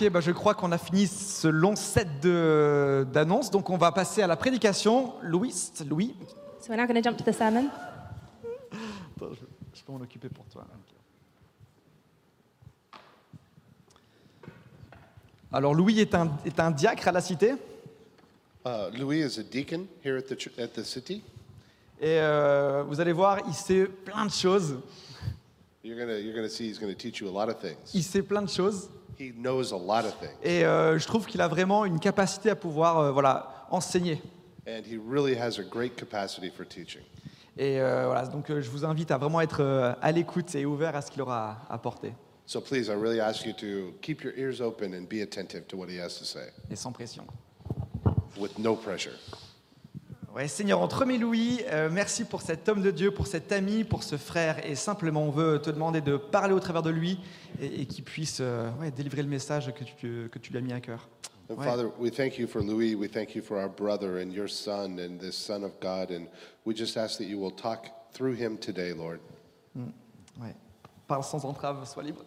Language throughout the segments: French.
Ok, bah je crois qu'on a fini ce long set de- d'annonces, donc on va passer à la prédication. Louis, Louis, So we're now going to jump to the sermon. Attends, je, je peux m'en occuper pour toi. Ok. Alors Louis est un, est un diacre à la cité, Uh, Louis is a deacon here at the, at the city. et euh, vous allez voir, il sait plein de choses. You're gonna, you're gonna see he's gonna teach you a lot of things. Il sait plein de choses, He knows a lot of things, et euh, je trouve qu'il a vraiment une capacité à pouvoir euh, voilà, enseigner. and he really has a great capacity for teaching. Et euh, voilà, donc euh, je vous invite à vraiment être euh, à l'écoute et ouvert à ce qu'il aura à apporter, So please, I really ask you to keep your ears open and be attentive to what he has to say, et sans pression. with no pressure. Ouais, Seigneur, on te remet Louis. Euh, merci pour cet homme de Dieu, pour cet ami, pour ce frère. Et simplement, on veut te demander de parler au travers de lui et, et qu'il puisse euh, ouais, délivrer le message que tu, que tu lui as mis à cœur. And Ouais. Father, we thank you for Louis. We thank you for our brother and your son and this son of God. And we just ask that you will talk through him today, Lord. Ouais. Parle sans entrave, sois libre.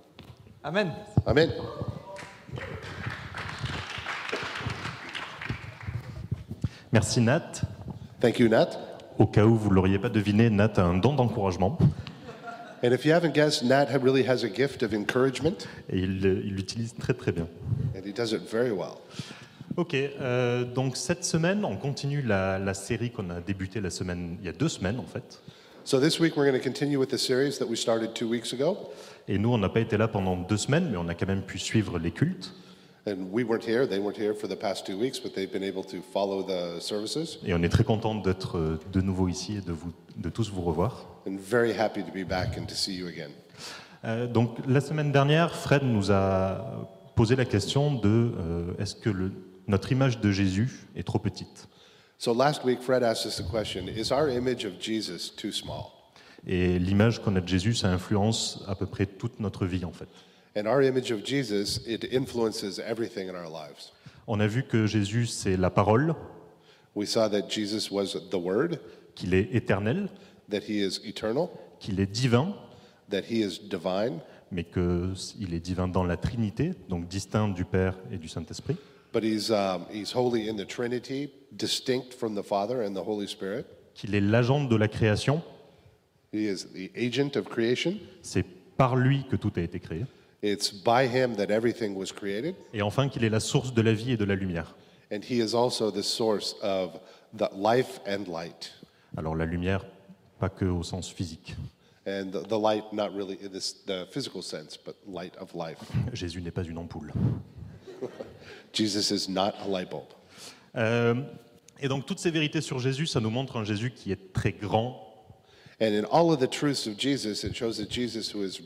Amen. Amen. Merci Nat. Thank you, Nat. Au cas où vous ne l'auriez pas deviné, Nat a un don d'encouragement And if you haven't guessed, Nat really has a gift of encouragement, et il il l'utilise très très bien. and he does it very well. Ok, euh, donc cette semaine, on continue la, la série qu'on a débutée la semaine, il y a deux semaines en fait. So this week we're going to continue with the series that we started two weeks ago. Et nous, on n'a pas été là pendant deux semaines, mais on a quand même pu suivre les cultes. And we weren't here, they weren't here for the past two weeks, but they've been able to follow the services. Et on est très content d'être euh, de nouveau ici et de, vous, de tous vous revoir. And very happy to be back and to see you again. Euh, donc la semaine dernière, Fred nous a posé la question de euh, est-ce que le- notre image de Jésus est trop petite? So last week, Fred asked us the question Is our image of Jesus too small? Et l'image qu'on a de Jésus, ça influence à peu près toute notre vie en fait. And our image of Jesus, it influences everything in our lives. On a vu que Jésus, c'est la parole, We saw that Jesus was the Word, qu'il est éternel, that He is eternal, qu'il est divin, that He is divine, mais qu'il est divin dans la Trinité, donc distinct du Père et du Saint-Esprit, but He's, um, he's holy in the Trinity, distinct from the Father and the Holy Spirit. qu'il est l'agent de la création, He is the agent of creation. c'est par lui que tout a été créé, It's by Him that everything was created. et enfin qu'il est la source de la vie et de la lumière. And He is also the source of the life and light. Alors la lumière, pas que au sens physique. And the, light, not really in this, the physical sense, but light of life. Jésus n'est pas une ampoule. Jesus is not a light bulb. Euh, et donc toutes ces vérités sur Jésus, ça nous montre un Jésus qui est très grand, And in all of the truths of Jesus, it shows that Jesus was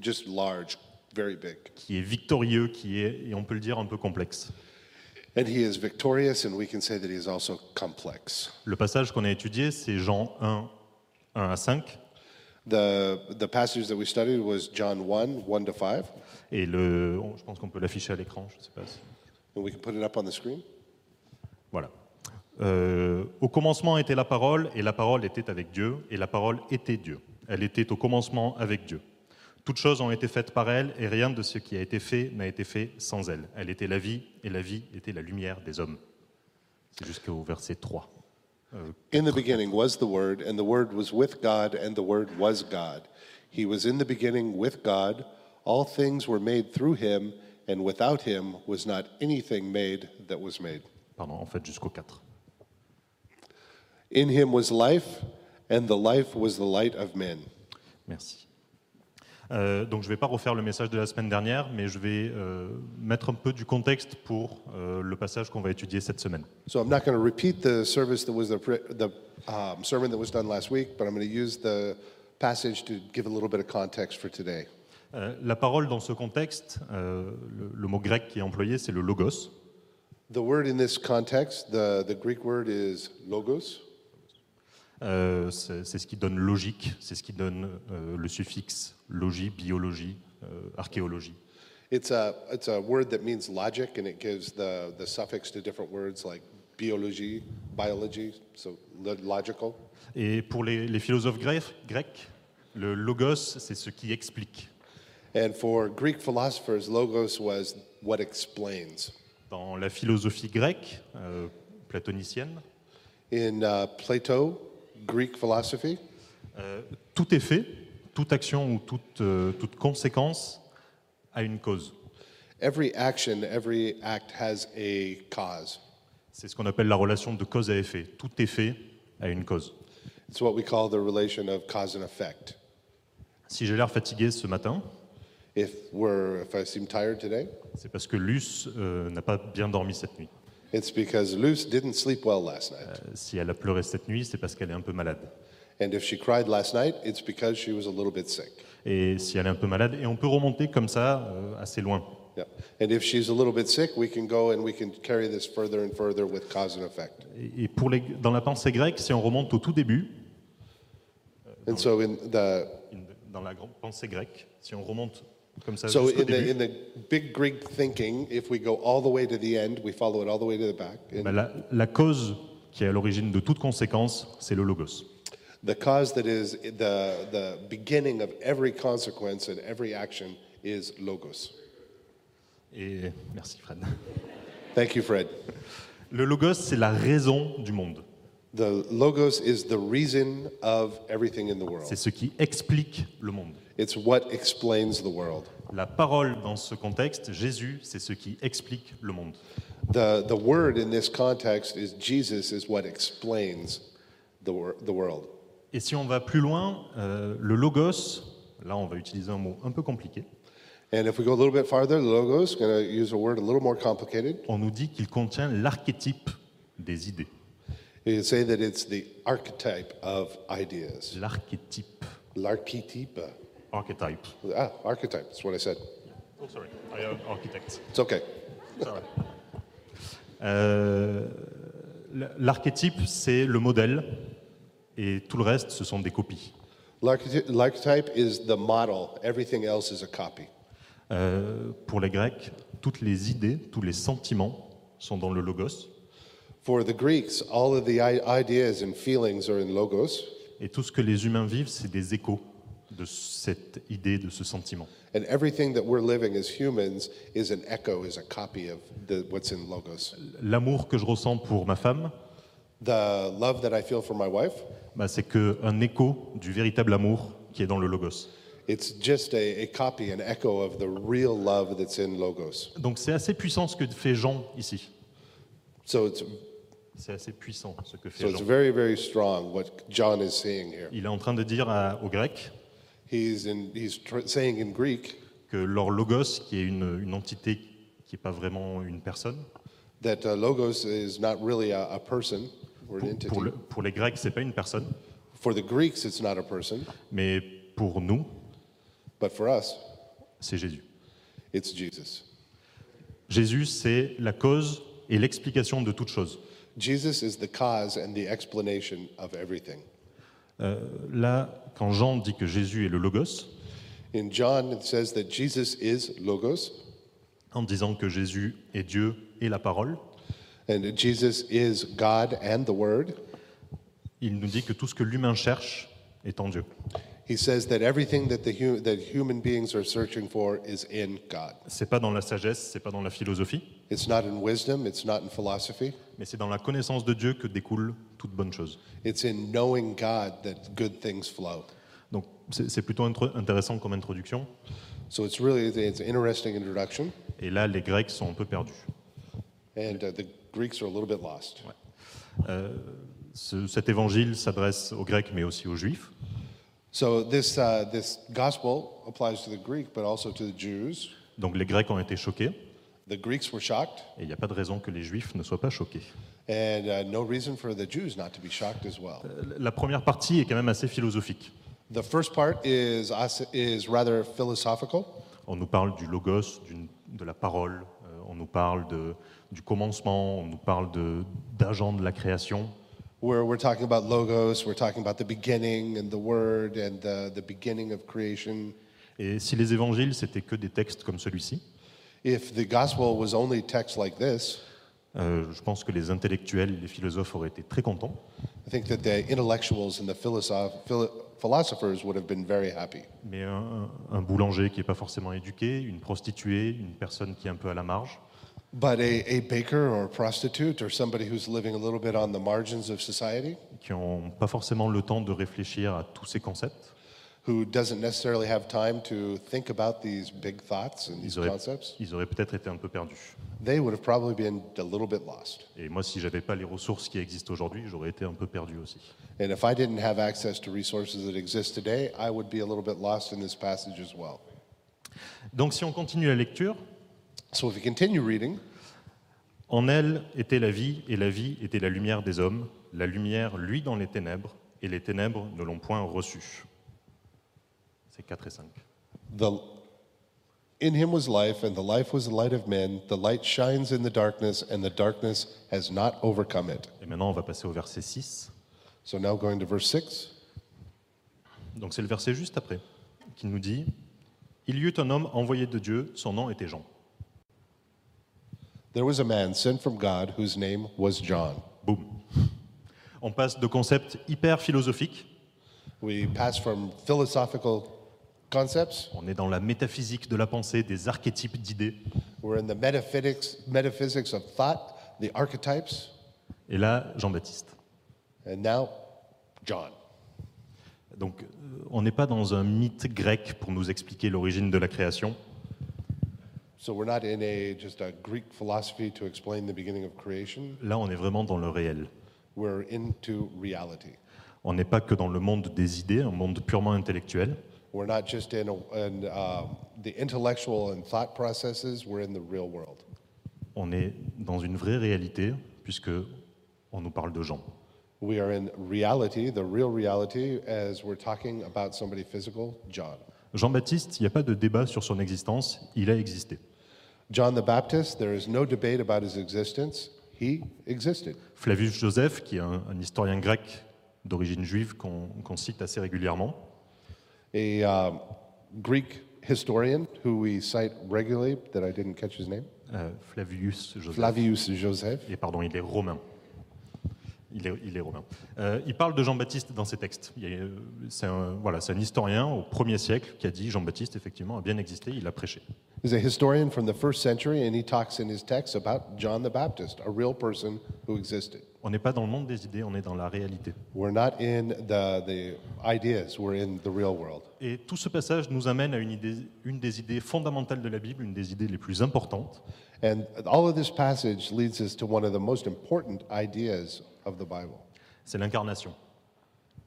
just large, very big. qui est victorieux, qui est, et on peut le dire, un peu complexe. And he is victorious, and we can say that he is also complex. Le passage qu'on a étudié, c'est Jean 1, 1 à 5, The, the passage that we studied was John 1, 1 to 5. et le, je pense qu'on peut l'afficher à l'écran, je ne sais pas si... And we can put it up on the screen. Voilà. Euh, au commencement était la parole, et la parole était avec Dieu, et la parole était Dieu. Elle était au commencement avec Dieu. Toutes choses ont été faites par elle, et rien de ce qui a été fait n'a été fait sans elle. Elle était la vie, et la vie était la lumière des hommes. C'est jusqu'au verset 3. Euh, In the beginning was the Word, and the Word was with God, and the Word was God. He was in the beginning with God. All things were made through him, and without him was not anything made that was made. pardon, en fait jusqu'au 4. In him was life, and the life was the light of men. Merci. Euh, donc je ne vais pas refaire le message de la semaine dernière, mais je vais euh, mettre un peu du contexte pour euh, le passage qu'on va étudier cette semaine. So I'm not going to repeat the service that was the, the um, sermon that was done last week, but I'm going to use the passage to give a little bit of context for today. Euh, la parole dans ce contexte, euh, le, le mot grec qui est employé, c'est le logos. The word in this context, the, the Greek word is logos. Euh, c'est ce qui donne logique, c'est ce qui donne euh, le suffixe logie, biologie, euh, archéologie. It's a, it's a word that means logic, and it gives the, the suffix to different words like biology, biology, so lo- logical. Et pour les, les philosophes grecs, grecs, le logos, c'est ce qui explique. And for Greek philosophers, logos was what explains. Dans la philosophie grecque, euh, platonicienne, In uh, Plato, Greek philosophy, euh, tout effet, toute action ou toute, euh, toute conséquence a une cause. every action, every act has a cause. C'est ce qu'on appelle la relation de cause à effet. Tout effet a une cause. It's what we call the relation of cause and effect. Si j'ai l'air fatigué ce matin, If we're, if I seem tired today, c'est parce que Luce euh, n'a pas bien dormi cette nuit. It's because Luce didn't sleep well last night. Euh, si elle a pleuré cette nuit, c'est parce qu'elle est un peu malade. And if she cried last night, it's because she was a little bit sick. Et si elle est un peu malade, et on peut remonter comme ça euh, assez loin. Yeah. And if she's a little bit sick, we can go and we can carry this further and further with cause and effect. Et, et pour les, dans la pensée grecque, si on remonte au tout début, And so in the dans la pensée grecque, si on remonte comme ça so in the in the big Greek thinking, if we go all the way to the end, we follow it all the way to the back. Bah, la, la cause qui est à l'origine de toute conséquence, c'est le logos. the cause that is the the beginning of every consequence and every action is logos. Et merci Fred. Thank you, Fred. Le logos, c'est la raison du monde. The logos is the reason of everything in the C'est world. ce qui explique le monde. It's what explains the world. La parole dans ce contexte, Jésus, c'est ce qui explique le monde. The, the word in this context is Jesus is what explains the, wor- the world. Et si on va plus loin, euh, le logos, là on va utiliser un mot un peu compliqué, And if we go a little bit farther, the logos, going to use a word a little more complicated. on nous dit qu'il contient l'archétype des idées. You say that it's the archetype of ideas. L'archétype. L'archetype. Archetype. Ah, archetype, that's what I said. Oh, sorry. I am architect. It's okay. Euh, L'archétype, c'est le modèle, et tout le reste, ce sont des copies. L'archety- L'archetype is the model, everything else is a copy. Euh, pour les Grecs, toutes les idées, tous les sentiments sont dans le logos, For the Greeks, all of the ideas and feelings are in logos, et tout ce que les humains vivent, c'est des échos de cette idée, de ce sentiment. and everything that we're living as humans is an echo, is a copy of the, what's in logos. L'amour que je ressens pour ma femme, The love that I feel for my wife, bah, c'est qu'un écho du véritable amour qui est dans le logos. it's just a, a copy, an echo of the real love that's in logos. Donc c'est assez puissant ce que fait Jean ici. So it's, C'est assez puissant ce que fait so it's Jean. very, very strong what John is saying here. Il est en train de dire à- aux Grecs He's, in, he's tr- saying in Greek que leur logos, qui est une, une entité qui n'est pas vraiment une personne, that uh, logos is not really a, a person or an pour, entity. pour le- pour les Grecs, c'est pas une personne, For the Greeks, it's not a person, mais pour nous, but for us, c'est Jésus. it's Jesus. Jésus, c'est la cause et l'explication de toute chose. Jesus is the cause and the explanation of everything. Euh, là, quand Jean dit que Jésus est le logos, In John, it says that Jesus is logos, en disant que Jésus est Dieu et la parole, and Jesus is God and the Word. il nous dit que tout ce que l'humain cherche est en Dieu. He says that everything that the hu- that human beings are searching for is in God. C'est pas dans la sagesse, c'est pas dans la philosophie, It's not in wisdom, it's not in philosophy. mais c'est dans la connaissance de Dieu que découle toute bonne chose. It's in knowing God that good things flow. Donc c'est c'est plutôt intro- intéressant comme introduction. So it's really it's an interesting introduction, Et là, les Grecs sont un peu perdus. and uh, the Greeks are a little bit lost. Euh, ce- cet évangile s'adresse aux Grecs, mais aussi aux Juifs. So this uh, this gospel applies to the Greek, but also to the Jews. Donc les Grecs ont été choqués, The Greeks were shocked, et il n'y a pas de raison que les Juifs ne soient pas choqués. and uh, no reason for the Jews not to be shocked as well. La première partie est quand même assez philosophique. The first part is is rather philosophical. On nous parle du logos, de la parole, euh, on nous parle de- du commencement, on nous parle de- d'agents de la création. Where we're talking about logos, we're talking about the beginning and the word and the, the beginning of creation. Et si les évangiles, c'était que des textes comme celui-ci, If the gospel was only text like this, euh, je pense que les intellectuels, les philosophes auraient été très contents. I think that the intellectuals and the philosoph- philo- philosophers would have been very happy. Mais un, un boulanger qui n'est pas forcément éduqué, une prostituée, une personne qui est un peu à la marge, But a, a baker or a prostitute or somebody who's living a little bit on the margins of society, qui n'ont pas forcément le temps de réfléchir à tous ces concepts, who doesn't necessarily have time to think about these big thoughts and these ils auraient, concepts, ils auraient peut-être été un peu perdus. they would have probably been a little bit lost. Et moi, si j'avais pas les ressources qui existent aujourd'hui, j'aurais été un peu perdu aussi. And if I didn't have access to resources that exist today, I would be a little bit lost in this passage as well. Donc si on continue la lecture, So if you continue reading, en elle était la vie, et la vie était la lumière des hommes. La lumière, lui, dans les ténèbres, et les ténèbres ne l'ont point reçue. C'est 4 et 5. the, in him was life, and the life was the light of men. The light shines in the darkness, and the darkness has not overcome it. Et maintenant, on va passer au verset 6. So now going to verse 6. Donc c'est le verset juste après, qui nous dit Il y eut un homme envoyé de Dieu, son nom était Jean. There was a man sent from God whose name was John. Boum. On passe de concepts hyper philosophiques, We pass from philosophical concepts, on est dans la métaphysique de la pensée, des archétypes d'idées, we're in the metaphysics, metaphysics of thought, the archetypes, et là, Jean-Baptiste. and now John. Donc, euh, on n'est pas dans un mythe grec pour nous expliquer l'origine de la création. So we're not in a just a Greek philosophy to explain the beginning of creation. Là, on est vraiment dans le réel. We're into reality. On n'est pas que dans le monde des idées, un monde purement intellectuel. We're not just in, a, in um, the intellectual and thought processes, we're in the real world. On est dans une vraie réalité, puisque on nous parle de Jean. We are in reality, the real reality, as we're talking about somebody physical, John. Jean-Baptiste, il n'y a pas de débat sur son existence, il a existé. John the Baptist, there is no debate about his existence. He existed. Flavius Joseph, qui est un, un historien grec d'origine juive qu'on qu'on cite assez régulièrement, A um, Greek historian who we cite regularly, that I didn't catch his name, euh, Flavius Joseph, Flavius Joseph. et pardon, il est romain. Il est, il est romain. Euh, il parle de Jean-Baptiste dans ses textes. A- C'est un, voilà, c'est un historien au 1er siècle qui a dit Jean-Baptiste, effectivement, a bien existé, il a prêché. He's a historian from the first century, and he talks in his texts about John the Baptist, a real person who existed. On n'est pas dans le monde des idées, on est dans la réalité. We're not in the, the ideas, we're in the real world. Et tout ce passage nous amène à une, idée, une des idées fondamentales de la Bible, une des idées les plus importantes, And all of this passage leads us to one of the most important ideas of the Bible, c'est l'incarnation.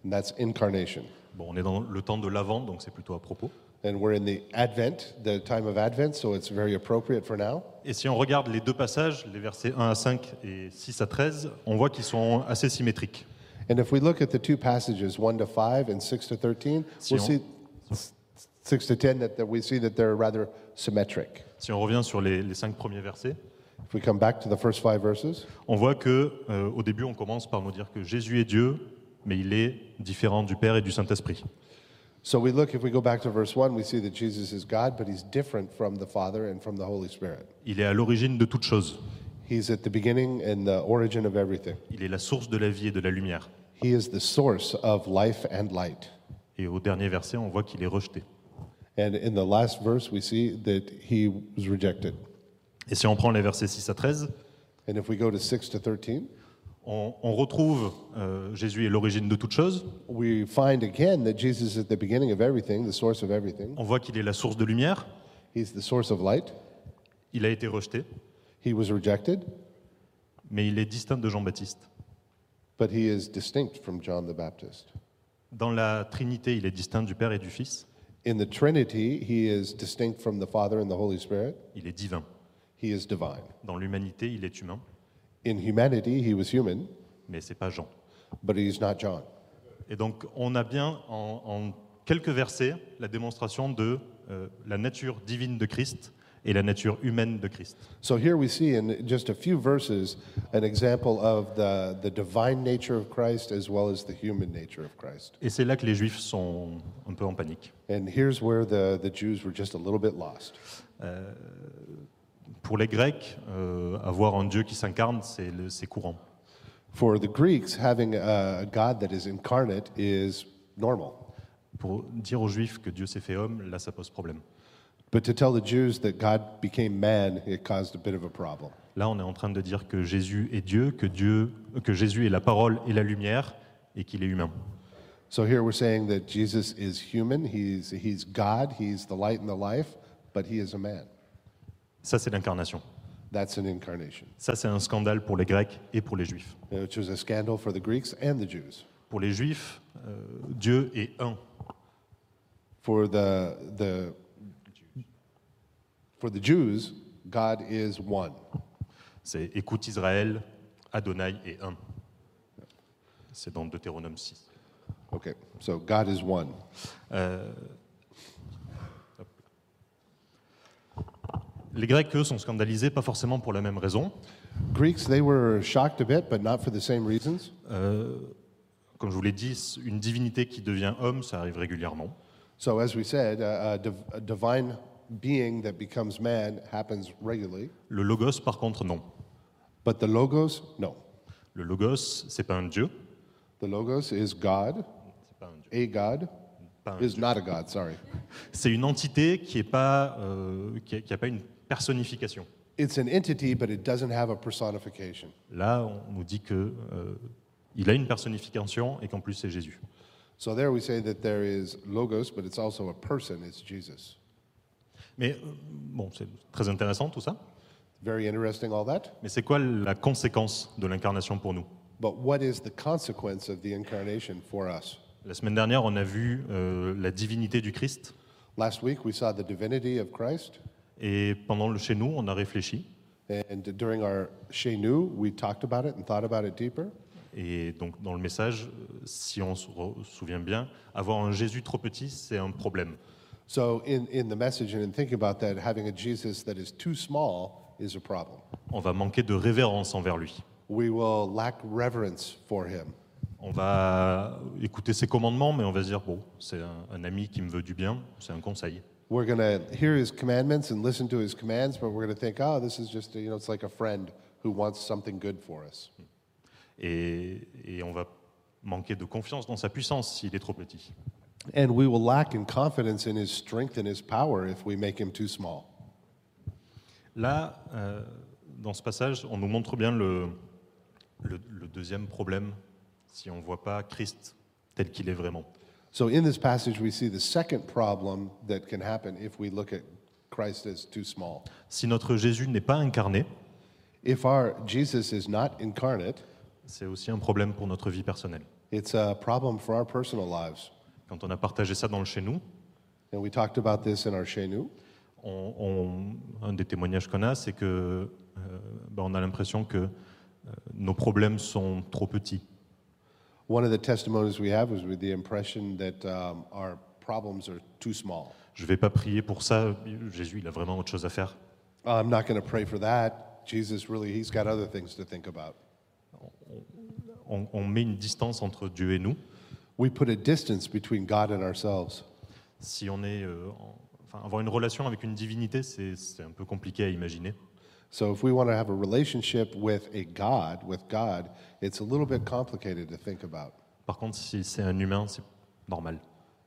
and that's incarnation. Bon, on est dans le temps de l'Avent, donc c'est plutôt à propos. And we're in the Advent, the time of Advent, so it's very appropriate for now. Et si on regarde les deux passages, les versets 1 à 5 et 6 à 13, on voit qu'ils sont assez symétriques. And if we look at the two passages, 1 to 5 and 6 to 13, Si we'll on- see 6 to 10 that, that we see that they're rather symmetric. Si on revient sur les, les cinq premiers versets, If we come back to the first five verses, on voit que euh, au début, on commence par nous dire que Jésus est Dieu, mais il est différent du Père et du Saint-Esprit. so we look, if we go back to verse 1, we see that Jesus is God, but he's different from the Father and from the Holy Spirit. Il est à l'origine de toutes choses. He's at the beginning and the origin of everything. Il est la source de la vie et de la lumière. He is the source of life and light. Et au dernier verset, on voit qu'il est rejeté. And in the last verse, we see that he was rejected. Et si on prend les versets 6 à 13, And if we go to 6 to 13, on, on retrouve euh, Jésus est l'origine de toutes choses. we find again that Jesus is at the beginning of everything, the source of everything. On voit qu'il est la source de lumière. He's the source of light. Il a été rejeté, He was rejected, mais il est distinct de Jean-Baptiste. but he is distinct from John the Baptist. Dans la Trinité, il est distinct du Père et du Fils. In the Trinity, he is distinct from the Father and the Holy Spirit. Il est divin. He is divine. Dans l'humanité, il est humain, In humanity, he was human, mais c'est pas Jean. but he's not John. Et donc, on a bien en, en quelques versets la démonstration de euh, la nature divine de Christ et la nature humaine de Christ. So here we see in just a few verses an example of the, the divine nature of Christ as well as the human nature of Christ. Et c'est là que les Juifs sont un peu en panique. And here's where the, the Jews were just a little bit lost. Pour les Grecs, euh, avoir un Dieu qui s'incarne, c'est courant. For the Greeks, having a, a God that is incarnate is normal. pour dire aux Juifs que Dieu s'est fait homme, là, ça pose problème. But to tell the Jews that God became man, it caused a bit of a problem. Là, on est en train de dire que Jésus est Dieu, que Dieu, que Jésus est la parole et la lumière, et qu'il est humain. So here we're saying that Jesus is human, he's, he's God, he's the light and the life, but he is a man. Ça, c'est l'incarnation. That's an incarnation, Ça, c'est un scandale pour les Grecs et pour les Juifs. which was a scandal for the Greeks and the Jews. Pour les Juifs, euh, Dieu est un. For the, the, for the Jews, God is one. C'est écoute Israël, Adonai est un. C'est dans Deutéronome 6. Okay, so God is one. Euh, Les Grecs, eux, sont scandalisés, pas forcément pour la même raison. Greeks, they were shocked a bit, but not for the same reasons. Euh, comme je vous l'ai dit, une divinité qui devient homme, ça arrive régulièrement. So, as we said, a, a, div- a divine being that becomes man happens regularly, Le logos, par contre, non. but the Logos, no. Le logos, c'est pas un dieu. The Logos is God, pas un dieu. a God, Pas un is dieu. not a God, sorry. C'est une entité qui n'a pas, euh, qui a- qui a pas une personnification. It's an entity, but it doesn't have a personification. Là, on nous dit que euh, il a une personnification et qu'en plus c'est Jésus. So, there we say that there is Logos, but it's also a person, it's Jesus. Mais euh, bon, c'est très intéressant tout ça. Very interesting, all that. Mais c'est quoi la conséquence de l'incarnation pour nous? But what is the consequence of the incarnation for us? La semaine dernière, on a vu euh, la divinité du Christ. Last week, we saw the divinity of Christ. Et pendant le chez nous, on a réfléchi. And during our Shenu, we talked about it and thought about it deeper. Et donc, dans le message, si on se souvient bien, avoir un Jésus trop petit, c'est un problème. So, in, in the message and in thinking about that, having a Jesus that is too small is a problem. On va manquer de révérence envers lui. We will lack reverence for him. On va écouter ses commandements, mais on va se dire, bon, c'est un, un ami qui me veut du bien, c'est un conseil. We're going to hear his commandments and listen to his commands, but we're going to think, oh, this is just, you know, it's like a friend who wants something good for us. Et, et on va manquer de confiance dans sa puissance s'il est trop petit. And we will lack in confidence in his strength and his power if we make him too small. Là, euh, dans ce passage, on nous montre bien le, le- le deuxième problème si on ne voit pas Christ tel qu'il est vraiment. So, in this passage, we see the second problem that can happen if we look at Christ as too small. Si notre Jésus n'est pas incarné, If our Jesus is not incarnate, c'est aussi un problème pour notre vie personnelle. it's a problem for our personal lives. Quand on a partagé ça dans le chez nous, And we talked about this in our Shenu. on- on- un des témoignages qu'on a, c'est que euh, ben, on a l'impression que euh, nos problèmes sont trop petits. One of the testimonies we have was with the impression that um, our problems are too small. Je ne vais pas prier pour ça. Jésus, il a vraiment autre chose à faire. I'm not going to pray for that. Jesus really, he's got other things to think about. On, on met une distance entre Dieu et nous. We put a distance between God and ourselves. Si on est, euh, en- enfin, avoir une relation avec une divinité, c'est c'est un peu compliqué à imaginer. So if we want to have a relationship with a God, with God, it's a little bit complicated to think about. Par contre, si c'est un humain, c'est normal.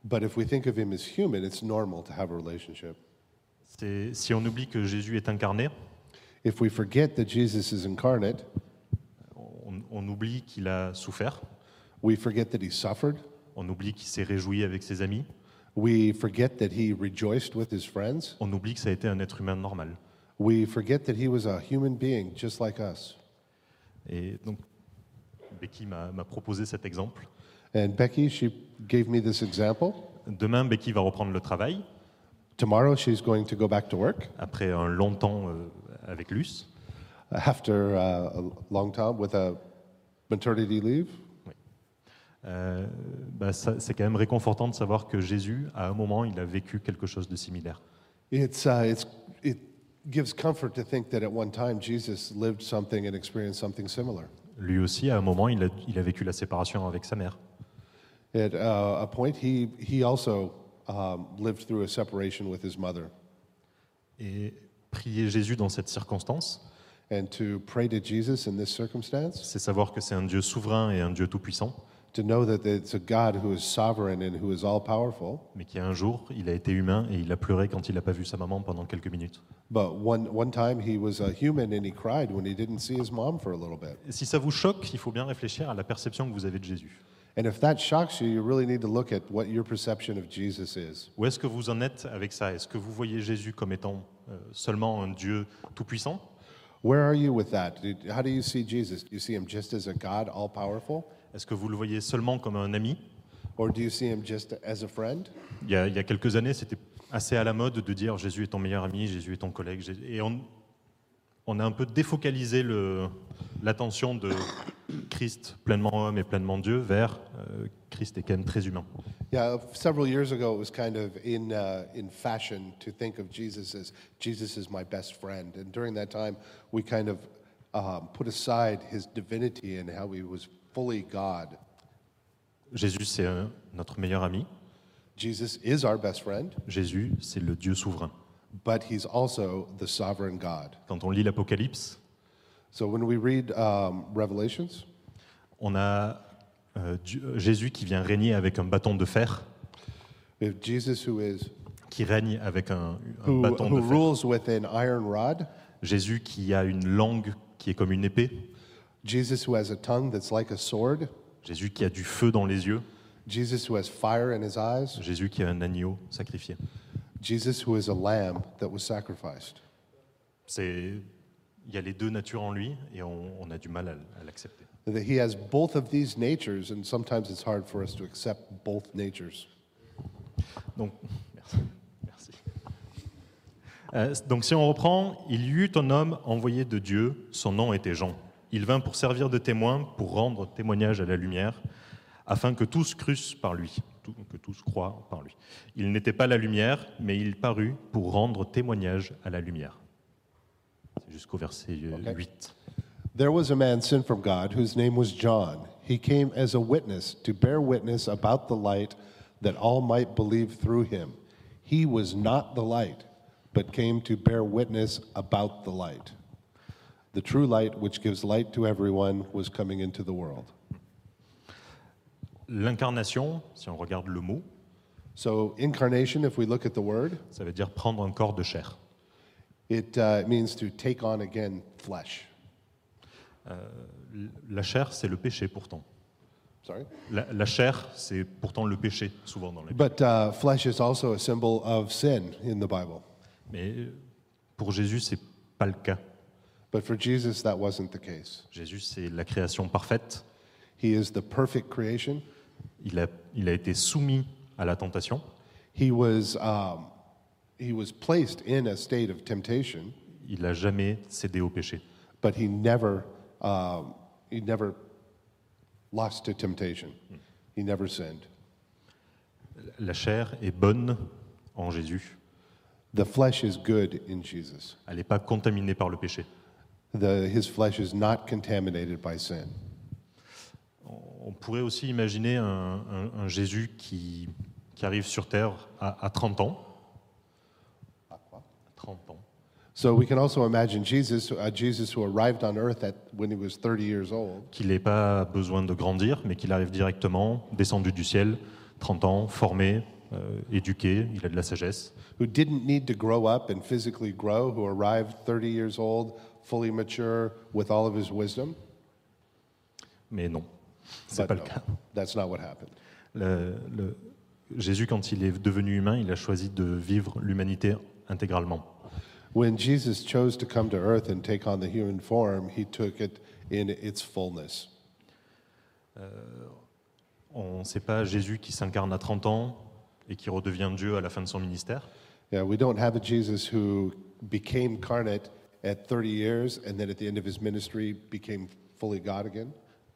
But if we think of him as human, it's normal to have a relationship. C'est- Si on oublie que Jésus est incarné, If we forget that Jesus is incarnate, on, on oublie qu'il a souffert, we forget that he suffered, on oublie qu'il s'est réjoui avec ses amis, we forget that he rejoiced with his friends, on oublie que ça a été un être humain normal. We forget that he was a human being just like us. Et donc, Becky m'a proposé cet exemple. And Becky, she gave me this example. Demain, Becky va reprendre le travail Tomorrow, she's going to go back to work après un long temps euh, avec Luce. after uh, a long time with a maternity leave. Euh, bah, c'est quand même réconfortant de savoir que Jésus, à un moment, il a vécu quelque chose de similaire. It's, uh, it's, it gives comfort to think that at one time Jesus lived something and experienced something similar. Lui aussi, à un moment, il a, il a vécu la séparation avec sa mère. At uh, a point, he, he also um, lived through a separation with his mother. Et prier Jésus dans cette circonstance, And to pray to Jesus in this circumstance, c'est savoir que c'est un Dieu souverain et un Dieu tout-puissant, to know that it's a God who is sovereign and who is all powerful. mais qui un jour, il a été humain et il a pleuré quand il n'a pas vu sa maman pendant quelques minutes. But one, one time he was a human and he cried when he didn't see his mom for a little bit. Si ça vous choque, il faut bien réfléchir à la perception que vous avez de Jésus. And if that shocks you, you really need to look at what your perception of Jesus is. Où est-ce que vous en êtes avec ça? Est-ce que vous voyez Jésus comme étant euh, seulement un Dieu tout-puissant? Where are you with that? How do you see Jesus? Do you see him just as a God, all powerful? Est-ce que vous le voyez seulement comme un ami? Or do you see him just as a friend? il y, a, il y a quelques années, c'était assez à la mode de dire Jésus est ton meilleur ami, Jésus est ton collègue. Et on, on a un peu défocalisé l'attention de Christ pleinement homme et pleinement Dieu vers euh, Christ est quand même très humain. Yeah, several years ago, it was kind of in, uh, in fashion to think of Jesus as Jesus is my best friend. And during that time, we kind of um, put aside his divinity and how he was fully God. Jésus, c'est notre meilleur ami. Jesus is our best friend, Jésus, c'est le Dieu souverain. but he's also the sovereign God. Quand on lit l'Apocalypse, So when we read um, Revelations, on a euh, Dieu- Jésus qui vient régner avec un bâton de fer, we have Jesus who is qui règne avec un, un who, bâton who de fer. rules with an iron rod, Jésus qui a une langue qui est comme une épée. Jesus who has a tongue that's like a sword, Jésus qui a du feu dans les yeux. Jesus who has fire in his eyes, Jésus qui a un agneau sacrifié. Jesus who is a lamb that was sacrificed. C'est, il y a les deux natures en lui et on, on a du mal à, à l'accepter. That he has both of these natures, and sometimes it's hard for us to accept both natures. Donc, merci. merci. Euh, donc, si on reprend, il y eut un homme envoyé de Dieu, son nom était Jean. Il vint pour servir de témoin, pour rendre témoignage à la lumière, afin que tous crussent par lui, que tous croient par lui. Il n'était pas la lumière, mais il parut pour rendre témoignage à la lumière. C'est jusqu'au verset euh, Ok. 8. There was a man sent from God whose name was John. He came as a witness to bear witness about the light that all might believe through him. He was not the light, but came to bear witness about the light. The true light, which gives light to everyone, was coming into the world. L'incarnation, si on regarde le mot, So, incarnation, if we look at the word, ça veut dire prendre un corps de chair. it uh, means to take on again flesh. La chair, c'est le péché pourtant. Sorry? La, la chair, c'est pourtant le péché, souvent dans la Bible. But uh, flesh is also a symbol of sin in the Bible. Mais euh, pour Jésus, c'est pas le cas. But for Jesus, that wasn't the case. Jésus, c'est la création parfaite. He is the perfect creation. Il a, il a été soumis à la tentation. He was, um, he was placed in a state of temptation, Il n'a jamais cédé au péché. but he never, um, he never lost to temptation. He never sinned. La chair est bonne en Jésus. The flesh is good in Jesus. Elle n'est pas contaminée par le péché. The, his flesh is not contaminated by sin. On pourrait aussi imaginer un, un- un Jésus qui, qui arrive sur Terre à, à 30 ans. 30 ans. So we can also imagine Jesus, a Jesus who arrived on earth at, when he was 30 years old, Qu'il n'ait pas besoin de grandir, mais qu'il arrive directement, descendu du ciel, 30 ans, formé, euh, éduqué, il a de la sagesse. who didn't need to grow up and physically grow, who arrived 30 years old, fully mature, with all of his wisdom? Mais non, c'est But pas le no, cas. that's not what happened. Le- le- Jésus, quand il est devenu humain, il a choisi de vivre l'humanité intégralement. When Jesus chose to come to earth and take on the human form, he took it in its fullness. On ne sait pas Jésus qui s'incarne à 30 ans et qui redevient Dieu à la fin de son ministère. Yeah, we don't have a Jesus who became carnate at 30 years and then at the end of his ministry became fully God again?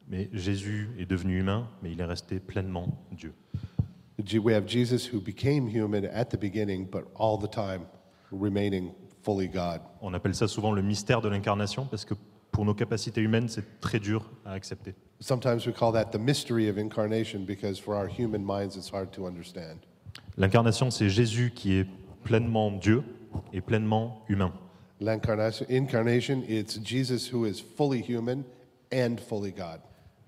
Mais Jésus est devenu humain, mais il est resté pleinement Dieu. We have Jesus who became human at the beginning, but all the time remaining fully God. On appelle ça souvent le mystère de l'incarnation parce que pour nos capacités humaines, c'est très dur à accepter. Sometimes we call that the mystery of incarnation because for our human minds it's hard to understand. L'incarnation, c'est Jésus qui est pleinement Dieu et pleinement humain. L'incarnation, incarnation, it's Jesus who is fully human and fully God.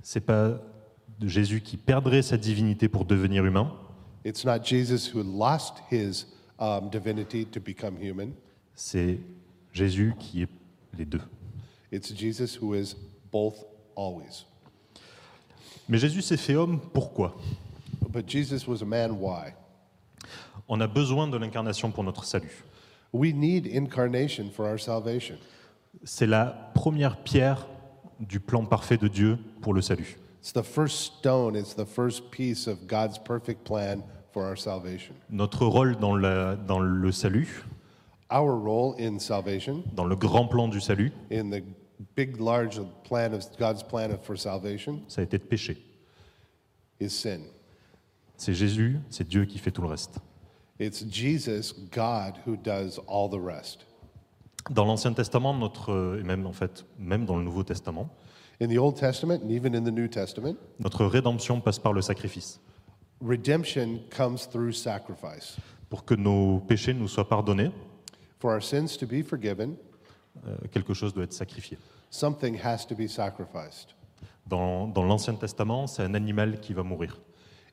C'est pas Jésus qui perdrait sa divinité pour devenir humain. It's not Jesus who lost his um, divinity to become human. C'est Jésus qui est les deux. It's Jesus who is both always. Mais Jésus s'est fait homme pourquoi? But Jesus was a man. Why? On a besoin de l'incarnation pour notre salut. We need incarnation for our salvation. C'est la première pierre du plan parfait de Dieu pour le salut. It's the first stone, it's the first piece of God's perfect plan for our salvation. Notre rôle dans, la- dans le salut, Our role in salvation, dans le grand plan du salut, in the big, large plan of God's plan for salvation, ça a été de pécher. is sin. C'est Jésus, c'est Dieu qui fait tout le reste. It's Jesus, God, who does all the rest. Dans l'Ancien Testament, notre, et même en fait, même dans le Nouveau Testament, In the Old Testament and even in the New Testament, notre rédemption passe par le sacrifice. redemption comes through sacrifice. Pour que nos péchés nous soient pardonnés, For our sins to be forgiven, euh, quelque chose doit être sacrifié. something has to be sacrificed. Dans, dans l'Ancien Testament, c'est un animal qui va mourir.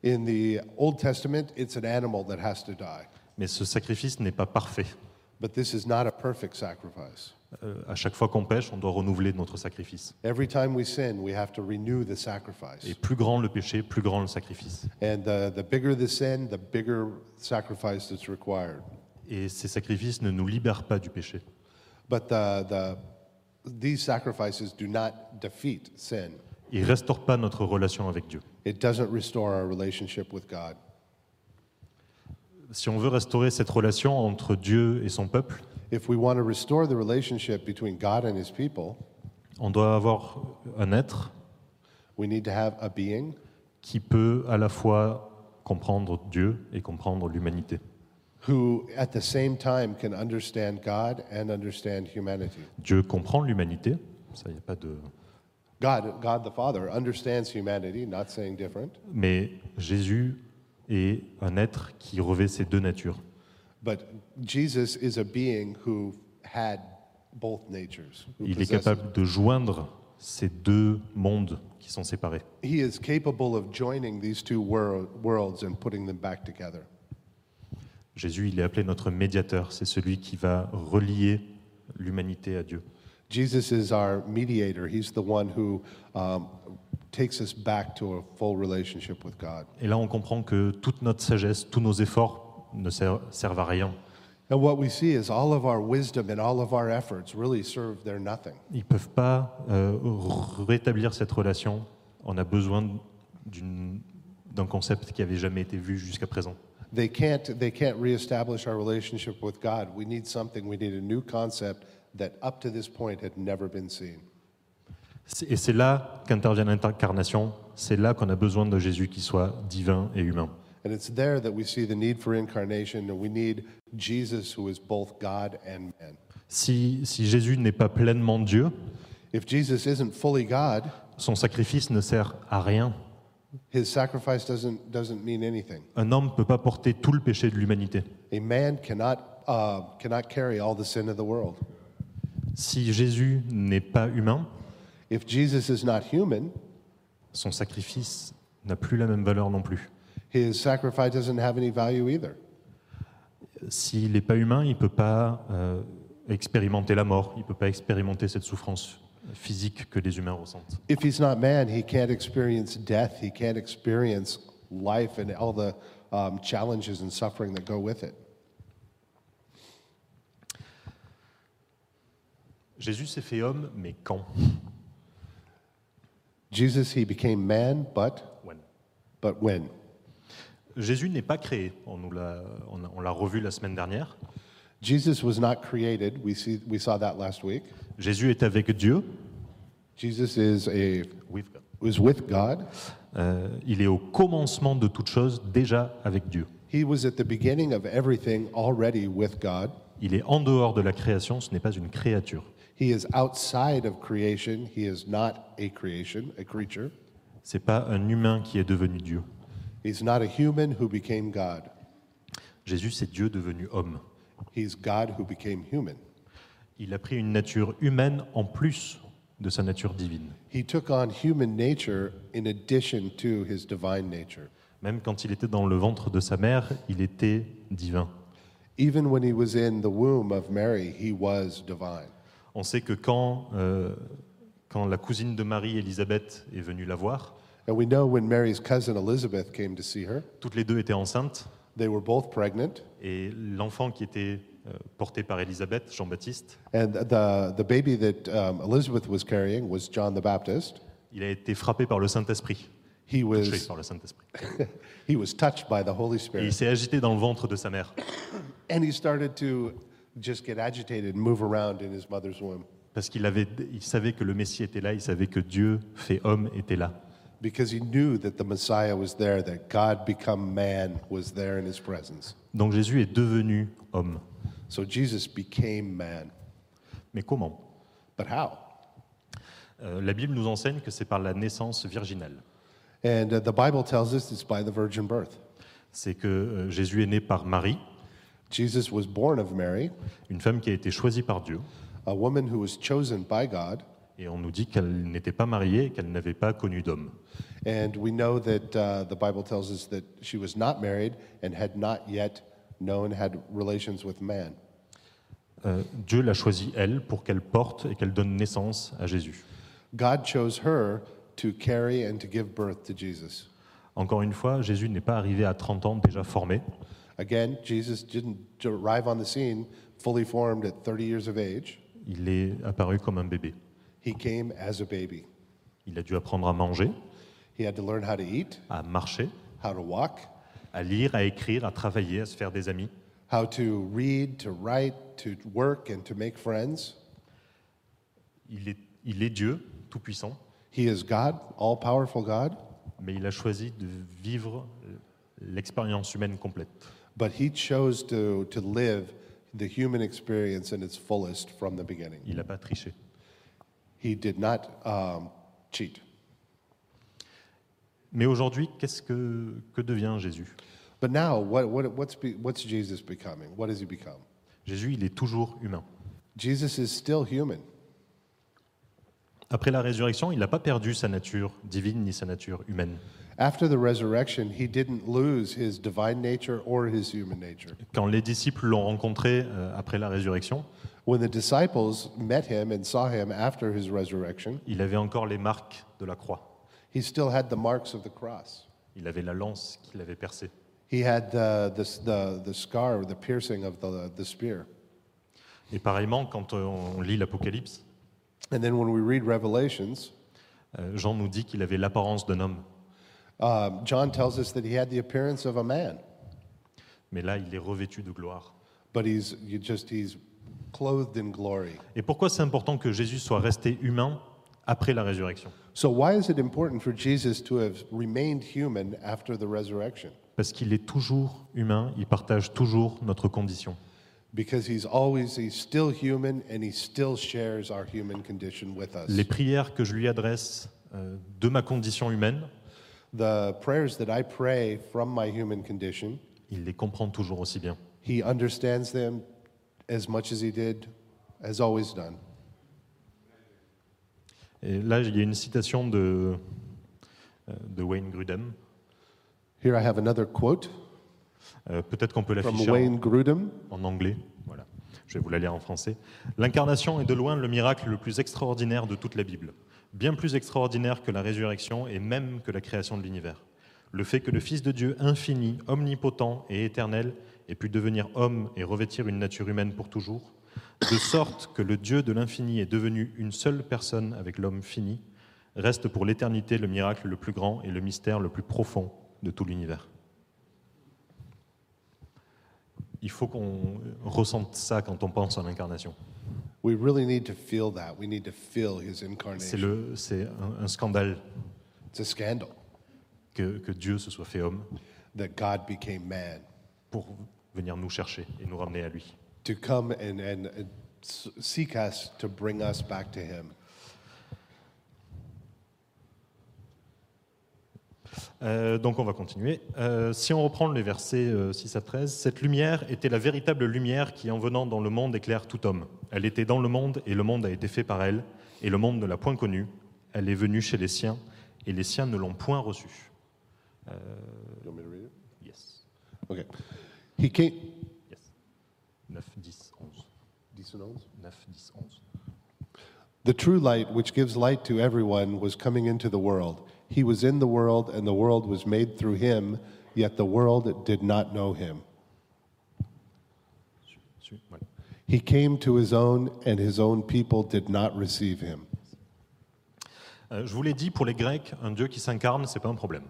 In the Old Testament, it's an animal that has to die. Mais ce sacrifice n'est pas parfait. But this is not a perfect sacrifice. Euh, à chaque fois qu'on pêche, on doit renouveler notre sacrifice. Every time we sin, we have to renew the Et sacrifice. plus grand le péché, plus grand le sacrifice. And uh, the bigger the sin, the bigger sacrifice that's required. Et ces sacrifices ne nous libèrent pas du péché. But the, the, these sacrifices do not defeat sin. Ils ne restaurent pas notre relation avec Dieu. It doesn't restore our relationship with God. Si on veut restaurer cette relation entre Dieu et son peuple, If we want to restore the relationship between God and his people, on doit avoir un être we need to have a being qui peut à la fois comprendre Dieu et comprendre l'humanité. who, at the same time, can understand God and understand humanity. Dieu comprend l'humanité, ça y a pas de. God, God the Father, understands humanity, not saying different, Mais Jésus est un être qui revêt ces deux natures. but Jesus is a being who had both natures. who Il est capable de joindre ces deux mondes qui sont séparés. He is capable of joining these two wor- worlds and putting them back together. Jésus, il est appelé notre médiateur. C'est celui qui va relier l'humanité à Dieu. Jesus is our mediator. He's the one who um, takes us back to a full relationship with God. Et là, on comprend que toute notre sagesse, tous nos efforts ne servent à rien. And what we see is all of our wisdom and all of our efforts really serve their nothing. Ils peuvent pas euh, rétablir cette relation. On a besoin d'une- d'un concept qui avait jamais été vu jusqu'à présent. They can't, they can't reestablish our relationship with God. We need something, we need a new concept that up to this point had never been seen. Et c'est là qu'intervient l'incarnation. C'est là qu'on a besoin de Jésus qui soit divin et humain. And it's there that we see the need for incarnation, and we need Jesus, who is both God and man. Si, si Jésus n'est pas pleinement Dieu, If Jesus isn't fully God, son sacrifice ne sert à rien. his sacrifice doesn't, doesn't mean anything. Un homme ne peut pas porter tout le péché de l'humanité. A man cannot, uh, cannot carry all the sin of the world. Si Jésus n'est pas humain, If Jesus is not human, son sacrifice n'a plus la même valeur non plus. his sacrifice doesn't have any value either. S'il n'est pas humain, il ne peut pas euh, expérimenter la mort, il ne peut pas expérimenter cette souffrance physique que les humains ressentent. If he's not man, he can't experience death. He can't experience life and all the um, challenges and suffering that go with it. Jésus s'est fait homme, mais quand? Jesus, he became man, but, When? but when? Jésus n'est pas créé. On nous l'a, on revu la semaine dernière. Jesus was not created. We, see, we saw that last week. Jésus est avec Dieu. Jesus is a, With God. was with God. Euh, il est au commencement de toute chose, déjà avec Dieu. He was at the beginning of everything already with God. Il est en dehors de la création, ce n'est pas une créature. He is outside of creation. He is not a creation, a creature. C'est pas un humain qui est devenu Dieu. He's not a human who became God. Jésus, c'est Dieu devenu homme. He's God who became human. Il a pris une nature humaine en plus de sa nature divine. He took on human nature in addition to his divine nature. Même quand il était dans le ventre de sa mère, il était divin. Even when he was in the womb of Mary, he was divine. On sait que quand, euh, quand la cousine de Marie, Élisabeth, est venue la voir, And we know when Mary's cousin Elizabeth came to see her, toutes les deux étaient enceintes, they were both pregnant, et l'enfant qui était euh, porté par Élisabeth, Jean-Baptiste, and the, the baby that um, Elizabeth was carrying was John the Baptist. il a été frappé par le Saint-Esprit, He touché was, par le Saint-Esprit. he was touched by the Holy Et il Spirit. s'est agité dans le ventre de sa mère, And he started to just get agitated and move around in his mother's womb parce qu'il avait, il savait que le Messie était là, il savait que Dieu, fait homme, était là. because he knew that the Messiah was there, that God become man was there in his presence. Donc Jésus est devenu homme. So Jesus became man. Mais comment? But how? Euh, La Bible nous enseigne que c'est par la naissance virginale. And uh, the Bible tells us it's by the virgin birth. C'est que euh, Jésus est né par Marie, Jesus was born of Mary, une femme qui a été choisie par Dieu, a woman who was chosen by God. et on nous dit qu'elle n'était pas mariée et qu'elle n'avait pas connu d'homme. And we know that uh, the Bible tells us that she was not married and had not yet known, had relations with man. Euh, Dieu l'a choisie, elle, pour qu'elle porte et qu'elle donne naissance à Jésus. God chose her to carry and to give birth to Jesus. Encore une fois, Jésus n'est pas arrivé à 30 ans déjà formé. Again, Jesus didn't arrive on the scene fully formed at 30 years of age. Il est apparu comme un bébé. He came as a baby. Il a dû apprendre à manger, He had to learn how to eat, à marcher, how to walk, à lire, à écrire, à travailler, à se faire des amis. how to read, to write, to work, and to make friends. Il est, il est Dieu, tout-puissant, He is God, all powerful God, mais il a choisi de vivre l'expérience humaine complète. But He chose to, to live the human experience in its fullest from the beginning. Il n'a pas triché. He did not um, cheat. Mais aujourd'hui, qu'est-ce que, que devient Jésus? But now, what, what, what's, be, what's Jesus becoming? What has He become? Jésus, il est toujours humain. Jesus is still human. Après la résurrection, il n'a pas perdu sa nature divine ni sa nature humaine. After the resurrection, he didn't lose his divine nature or his human nature. Quand les disciples l'ont rencontré euh, après la résurrection, When the disciples met him and saw him after his resurrection, il avait encore les marques de la croix. he still had the marks of the cross. Il avait la lance qu'il avait percée. He had the, the, the, the scar, the piercing of the, the spear. Et pareillement, quand euh, on lit l'Apocalypse, And then when we read Revelations, euh, Jean nous dit qu'il avait l'apparence d'un homme. Um, John tells us that he had the appearance of a man, Mais là, il est revêtu de gloire. but he's you just he's clothed in glory. Et pourquoi c'est important que Jésus soit resté humain après la résurrection? So why is it important for Jesus to have remained human after the resurrection? Parce qu'il est toujours humain, il partage toujours notre condition. Because he's always he's still human and he still shares our human condition with us. Les prières que je lui adresse euh, de ma condition humaine, The prayers that I pray from my human condition, il les comprend toujours aussi bien. he understands them as much as he did has always done. Et là, il y a une citation de, euh, de Wayne Grudem. Here I have another quote Euh, Peut-être qu'on peut l'afficher en- en anglais. Voilà. Je vais vous la lire en français. L'incarnation est de loin le miracle le plus extraordinaire de toute la Bible. Bien plus extraordinaire que la résurrection et même que la création de l'univers. Le fait que le Fils de Dieu infini, omnipotent et éternel ait pu devenir homme et revêtir une nature humaine pour toujours, de sorte que le Dieu de l'infini est devenu une seule personne avec l'homme fini, reste pour l'éternité le miracle le plus grand et le mystère le plus profond de tout l'univers. Il faut qu'on ressente ça quand on pense à l'incarnation. We really need to feel that. We need to feel his incarnation. c'est un, un scandale It's a scandal que, que Dieu se soit fait homme that God became man pour venir nous chercher et nous ramener à lui. to come and, and uh, seek us to bring us back to him. Euh, donc on va continuer. Euh, si on reprend les versets euh, 6 à 13, cette lumière était la véritable lumière qui, en venant dans le monde, éclaire tout homme. Elle était dans le monde et le monde a été fait par elle, et le monde ne l'a point connue. Elle est venue chez les siens, et les siens ne l'ont point reçue. You want me to read it? Yes. Okay. He came. yes. 9, 10, 11. 10 and 11? 9, 10, 11. The true light, which gives light to everyone, was coming into the world. He was in the world, and the world was made through him, yet the world did not know him. Su- su- voilà. He came to his own, and his own people did not receive him. Euh, je vous l'ai dit, pour les Grecs, un Dieu qui s'incarne, c'est pas un problème.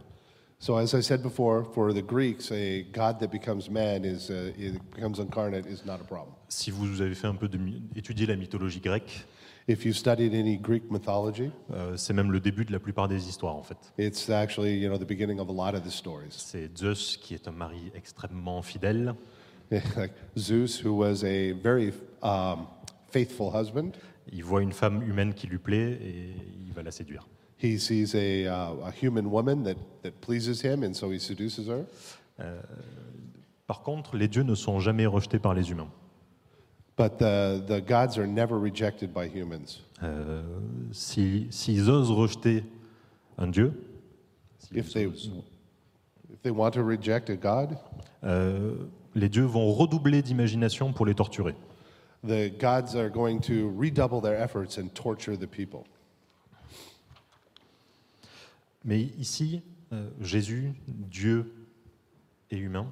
So, as I said before, for the Greeks, a God that becomes man is uh, becomes incarnate is not a problem. Si vous avez fait un peu de étudier la mythologie grecque, If you studied any Greek mythology, euh, c'est même le début de la plupart des histoires en fait. it's actually you know the beginning of a lot of the stories. C'est Zeus qui est un mari extrêmement fidèle, like Zeus, who was a very um, faithful husband, il voit une femme humaine qui lui plaît et il va la séduire. he sees a, uh, a human woman that, that pleases him, and so he seduces her. Par contre, les dieux ne sont jamais rejetés par les humains. But the, the gods are never rejected by humans. Euh, si- S'ils osent rejeter un dieu, If they, if they want to reject a god, euh, les dieux vont redoubler d'imagination pour les torturer. the gods are going to redouble their efforts and torture the people. Mais ici, euh, Jésus, Dieu et humain,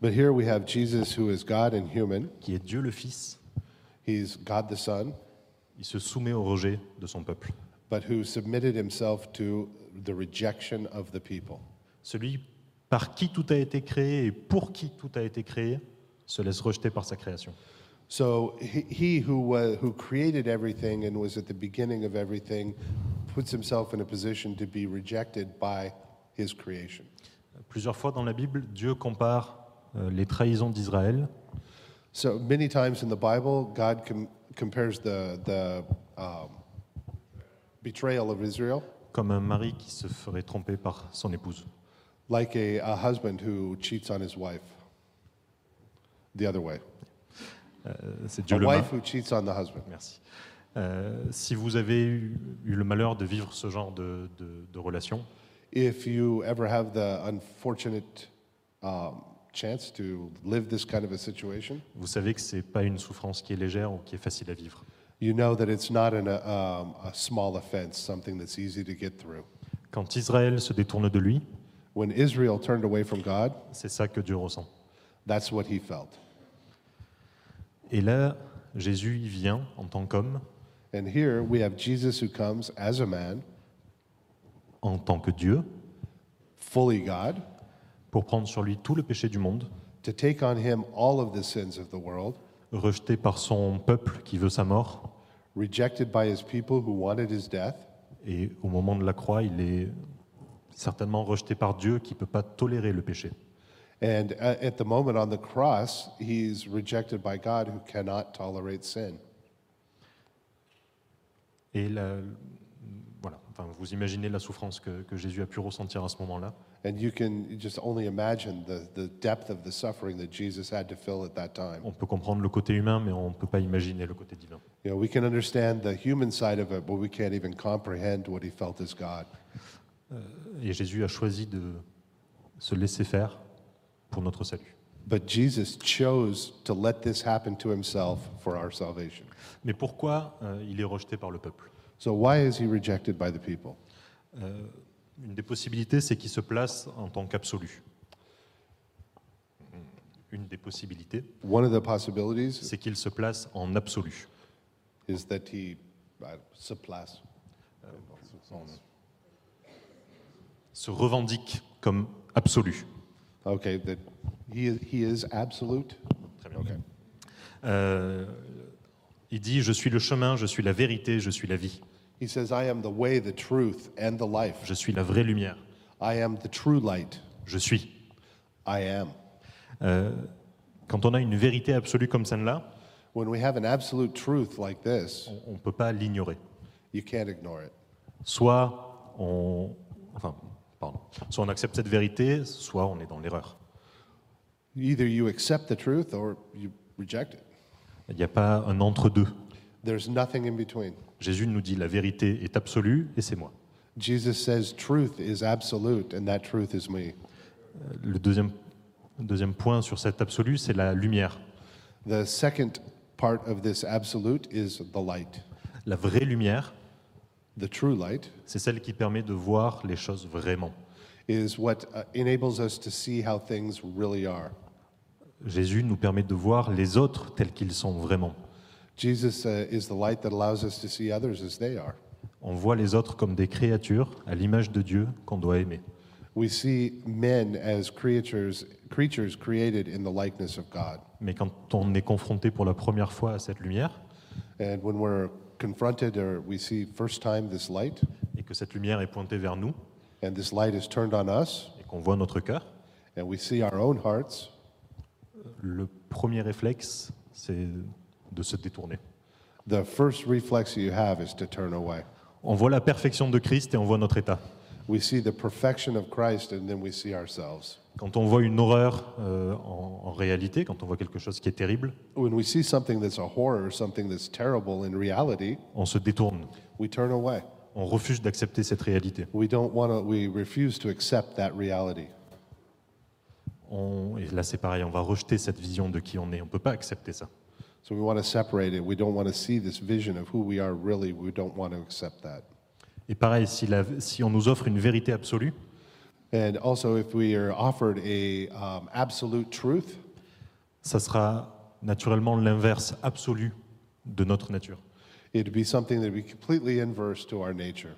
But here we have Jesus, who is God and human. qui est Dieu le Fils, He's God the Son, il se soumet au rejet de son peuple. but who submitted himself to the rejection of the people. Celui par qui tout a été créé et pour qui tout a été créé se laisse rejeter par sa création. So he, he who, was, who created everything and was at the beginning of everything puts himself in a position to be rejected by his creation. Plusieurs fois dans la Bible, Dieu compare les trahisons d'Israël So many times in the Bible, God com- compares the, the um, betrayal of Israel comme un mari qui se ferait tromper par son épouse. like a, a husband who cheats on his wife. The other way. Euh, C'est Dieu A le wife who cheats on the husband. Merci. Euh, si vous avez eu, eu le malheur de vivre ce genre de, de- de relation, If you ever have the unfortunate um, chance to live this kind of a situation, vous savez que c'est pas une souffrance qui est légère ou qui est facile à vivre. you know that it's not an, a, um, a small offense, something that's easy to get through. Quand Israël se détourne de lui, When Israel turned away from God, c'est ça que Dieu ressent. that's what he felt. Et là, Jésus y vient en tant qu'homme, And here we have Jesus who comes as a man, en tant que Dieu, fully God, pour prendre sur lui tout le péché du monde, to take on him all of the sins of the world, rejeté par son peuple qui veut sa mort, rejected by his people who wanted his death. et au moment de la croix, il est certainement rejeté par Dieu qui ne peut pas tolérer le péché. And at at the moment on the cross, he's rejected by God who cannot tolerate sin. Et la- voilà, enfin, vous imaginez la souffrance que, que Jésus a pu ressentir à ce moment-là. And you can just only imagine the, the depth of the suffering that Jesus had to feel at that time. On peut comprendre le côté humain, mais on ne peut pas imaginer le côté divin. You know, we can understand the human side of it, but we can't even comprehend what he felt as God. Et Jésus a choisi de se laisser faire pour notre salut. But Jesus chose to let this happen to himself for our salvation. Mais pourquoi euh, il est rejeté par le peuple? So why is he rejected by the people? Euh, Une des possibilités, c'est qu'il se place en tant qu'absolu. Une des possibilités, One of the possibilities c'est qu'il se place en absolu. is that he uh, surpass. Se revendique comme absolu. Okay, that he is, he is absolute? Très bien. Okay. Euh, il dit Je suis le chemin, je suis la vérité, je suis la vie. He says, I am the way, the truth, and the life. Je suis la vraie lumière. I am the true light. Je suis. I am. Euh, quand on a une vérité absolue comme celle-là, When we have an absolute truth like this, on ne peut pas l'ignorer. you can't ignore it. Soit on, enfin, pardon. Soit on accepte cette vérité, soit on est dans l'erreur. Either you accept the truth or you reject it. Il n'y a pas un entre-deux. There's nothing in between. Jésus nous dit la vérité est absolue et c'est moi. Jesus says truth is absolute, and that truth is me. Le deuxième, deuxième point sur cet absolu, c'est la lumière. The second part of this absolute is the light. La vraie lumière, The true light c'est celle qui permet de voir les choses vraiment. is what uh, enables us to see how things really are. Jésus nous permet de voir les autres tels qu'ils sont vraiment. Jesus uh, is the light that allows us to see others as they are. On voit les autres comme des créatures à l'image de Dieu qu'on doit aimer. We see men as creatures, creatures created in the likeness of God. Mais quand on est confronté pour la première fois à cette lumière, And when we're confronted or we see first time this light, et que cette lumière est pointée vers nous, and this light is turned on us, et qu'on voit notre cœur, and we see our own hearts, le premier réflexe, c'est de se détourner. the first reflex you have is to turn away. On voit la perfection de Christ et on voit notre état. We see the perfection of Christ and then we see ourselves. Quand on voit une horreur euh, en, en réalité, quand on voit quelque chose qui est terrible, When we see something that's a horror, something that's terrible in reality, on se détourne. we turn away. On refuse d'accepter cette réalité. We don't want to, we refuse to accept that reality. On- et là, c'est pareil, on va rejeter cette vision de qui on est. On ne peut pas accepter ça. So we want to separate it. We don't want to see this vision of who we are really. We don't want to accept that. Et pareil, si, la- si on nous offre une vérité absolue, And also, if we are offered a um, absolute truth, ça sera naturellement l'inverse absolu de notre nature. it'd be something that would be completely inverse to our nature.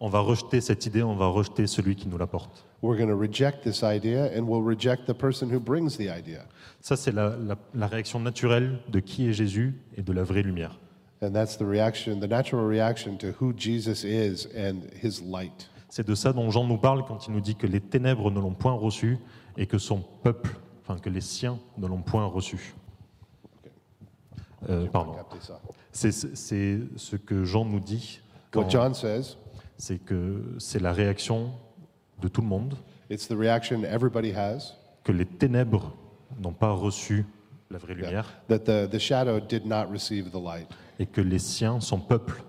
On va rejeter cette idée, on va rejeter celui qui nous l'apporte. We're going to reject this idea, and we'll reject the person who brings the idea. Ça, c'est la, la- la réaction naturelle de qui est Jésus et de la vraie lumière. And that's the reaction, the natural reaction to who Jesus is and his light. C'est de ça dont Jean nous parle quand il nous dit que les ténèbres ne l'ont point reçu et que son peuple, enfin que les siens ne l'ont point reçu. Euh, pardon. C'est ce que Jean nous dit. What quand- John says, C'est que c'est la réaction de tout le monde, it's the reaction everybody has que les ténèbres n'ont pas reçu la vraie lumière that the, the shadow did not receive the light, et que les siens, son peuple,